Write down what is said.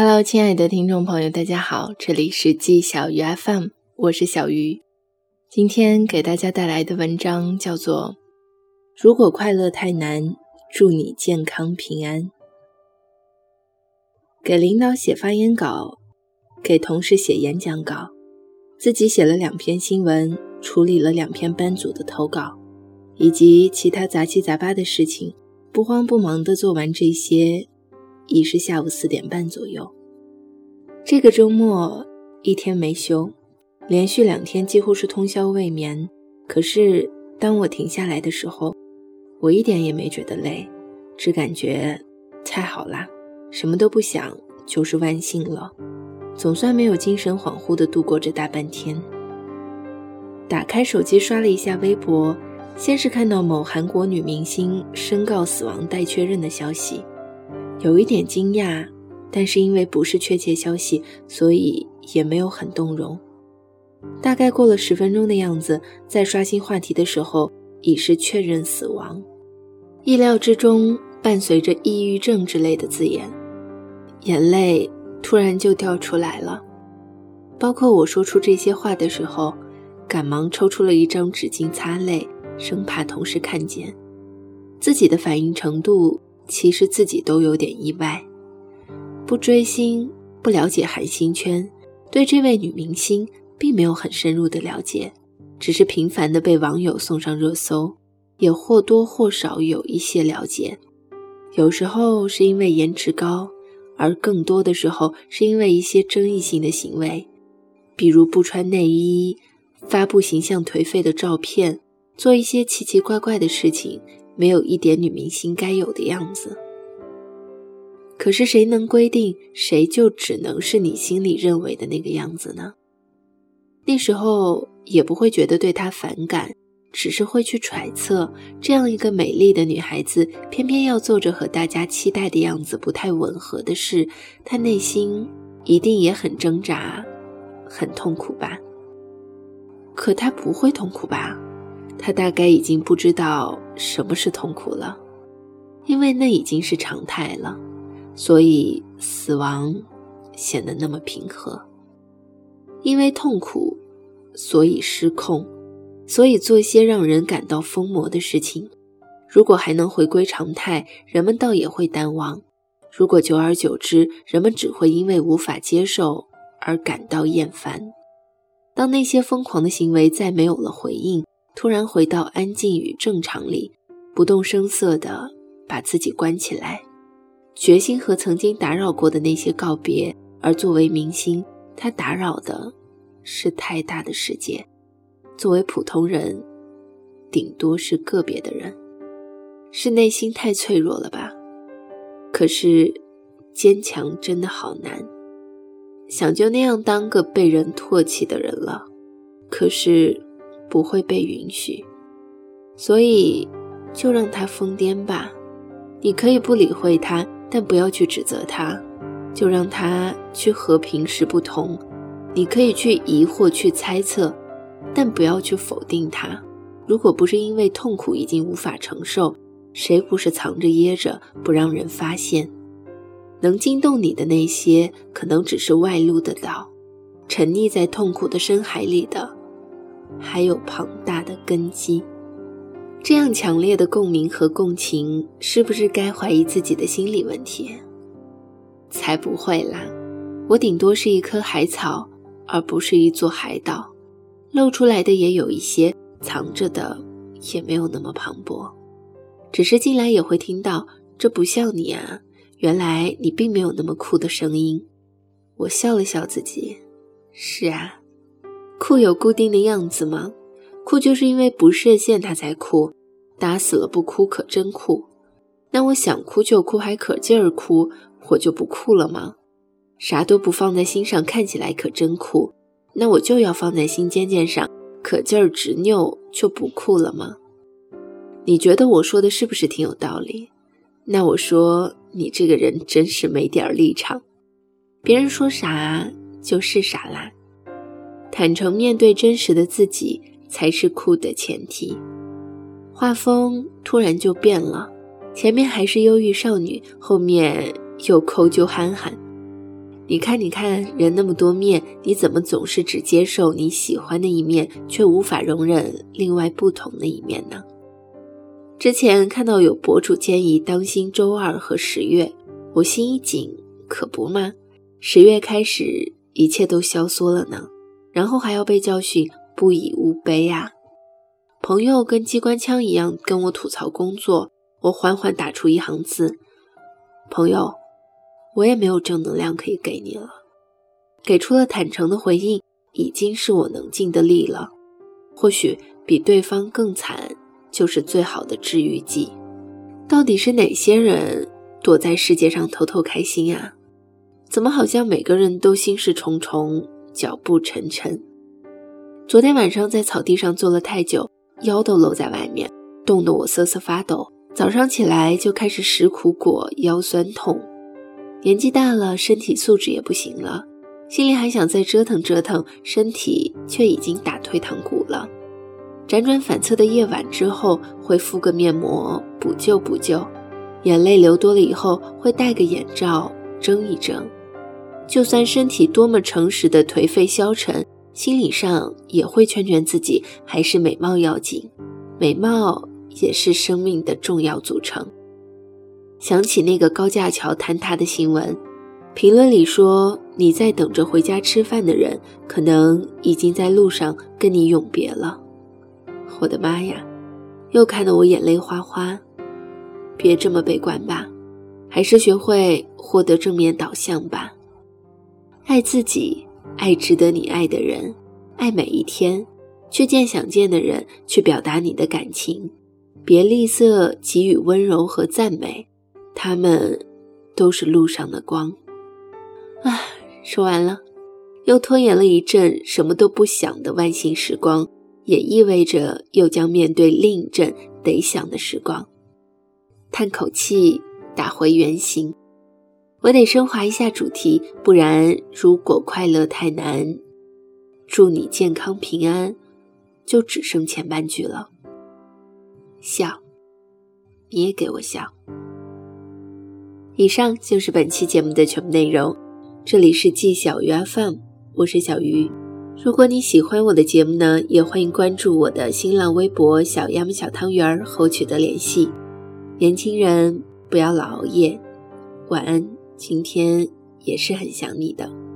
Hello，亲爱的听众朋友，大家好，这里是季小鱼 FM，我是小鱼。今天给大家带来的文章叫做《如果快乐太难，祝你健康平安》。给领导写发言稿，给同事写演讲稿，自己写了两篇新闻，处理了两篇班组的投稿，以及其他杂七杂八的事情，不慌不忙地做完这些。已是下午四点半左右。这个周末一天没休，连续两天几乎是通宵未眠。可是当我停下来的时候，我一点也没觉得累，只感觉太好啦，什么都不想，就是万幸了。总算没有精神恍惚地度过这大半天。打开手机刷了一下微博，先是看到某韩国女明星申告死亡待确认的消息。有一点惊讶，但是因为不是确切消息，所以也没有很动容。大概过了十分钟的样子，在刷新话题的时候，已是确认死亡。意料之中，伴随着抑郁症之类的字眼，眼泪突然就掉出来了。包括我说出这些话的时候，赶忙抽出了一张纸巾擦泪，生怕同事看见。自己的反应程度。其实自己都有点意外，不追星，不了解韩星圈，对这位女明星并没有很深入的了解，只是频繁的被网友送上热搜，也或多或少有一些了解。有时候是因为颜值高，而更多的时候是因为一些争议性的行为，比如不穿内衣、发布形象颓废的照片、做一些奇奇怪怪的事情。没有一点女明星该有的样子。可是谁能规定谁就只能是你心里认为的那个样子呢？那时候也不会觉得对她反感，只是会去揣测，这样一个美丽的女孩子，偏偏要做着和大家期待的样子不太吻合的事，她内心一定也很挣扎，很痛苦吧？可她不会痛苦吧？他大概已经不知道什么是痛苦了，因为那已经是常态了，所以死亡显得那么平和。因为痛苦，所以失控，所以做一些让人感到疯魔的事情。如果还能回归常态，人们倒也会淡忘；如果久而久之，人们只会因为无法接受而感到厌烦。当那些疯狂的行为再没有了回应。突然回到安静与正常里，不动声色地把自己关起来，决心和曾经打扰过的那些告别。而作为明星，他打扰的是太大的世界；作为普通人，顶多是个别的人，是内心太脆弱了吧？可是，坚强真的好难。想就那样当个被人唾弃的人了，可是。不会被允许，所以就让他疯癫吧。你可以不理会他，但不要去指责他，就让他去和平时不同。你可以去疑惑、去猜测，但不要去否定他。如果不是因为痛苦已经无法承受，谁不是藏着掖着不让人发现？能惊动你的那些，可能只是外露的岛，沉溺在痛苦的深海里的。还有庞大的根基，这样强烈的共鸣和共情，是不是该怀疑自己的心理问题？才不会啦！我顶多是一棵海草，而不是一座海岛，露出来的也有一些，藏着的也没有那么磅礴。只是进来也会听到，这不像你啊！原来你并没有那么酷的声音。我笑了笑自己，是啊。哭有固定的样子吗？哭就是因为不设限，他才哭。打死了不哭，可真酷。那我想哭就哭，还可劲儿哭，我就不酷了吗？啥都不放在心上，看起来可真酷。那我就要放在心尖尖上，可劲儿执拗，就不酷了吗？你觉得我说的是不是挺有道理？那我说你这个人真是没点儿立场，别人说啥就是啥啦。坦诚面对真实的自己，才是酷的前提。画风突然就变了，前面还是忧郁少女，后面又抠揪憨憨。你看，你看，人那么多面，你怎么总是只接受你喜欢的一面，却无法容忍另外不同的一面呢？之前看到有博主建议当心周二和十月，我心一紧，可不吗？十月开始，一切都消缩了呢，然后还要被教训，不以物悲啊！朋友跟机关枪一样跟我吐槽工作，我缓缓打出一行字：朋友，我也没有正能量可以给你了。给出了坦诚的回应，已经是我能尽的力了，或许比对方更惨。就是最好的治愈剂。到底是哪些人躲在世界上偷偷开心啊？怎么好像每个人都心事重重、脚步沉沉？昨天晚上在草地上坐了太久，腰都露在外面，冻得我瑟瑟发抖。早上起来就开始食苦果，腰酸痛。年纪大了，身体素质也不行了，心里还想再折腾折腾，身体却已经打退堂鼓了。辗转反侧的夜晚之后，会敷个面膜补救补救；眼泪流多了以后，会戴个眼罩睁一睁。就算身体多么诚实的颓废消沉，心理上也会劝劝自己，还是美貌要紧。美貌也是生命的重要组成。想起那个高架桥坍塌的新闻，评论里说：“你在等着回家吃饭的人，可能已经在路上跟你永别了。”我的妈呀，又看得我眼泪哗哗。别这么悲观吧，还是学会获得正面导向吧。爱自己，爱值得你爱的人，爱每一天，去见想见的人，去表达你的感情。别吝啬给予温柔和赞美，他们都是路上的光。啊，说完了，又拖延了一阵什么都不想的万幸时光。也意味着又将面对另一阵得想的时光。叹口气，打回原形。我得升华一下主题，不然如果快乐太难，祝你健康平安，就只剩前半句了。笑，你也给我笑。以上就是本期节目的全部内容。这里是季小鱼 FM，我是小鱼。如果你喜欢我的节目呢，也欢迎关注我的新浪微博“小鸭小汤圆”和我取得联系。年轻人不要老熬夜，晚安。今天也是很想你的。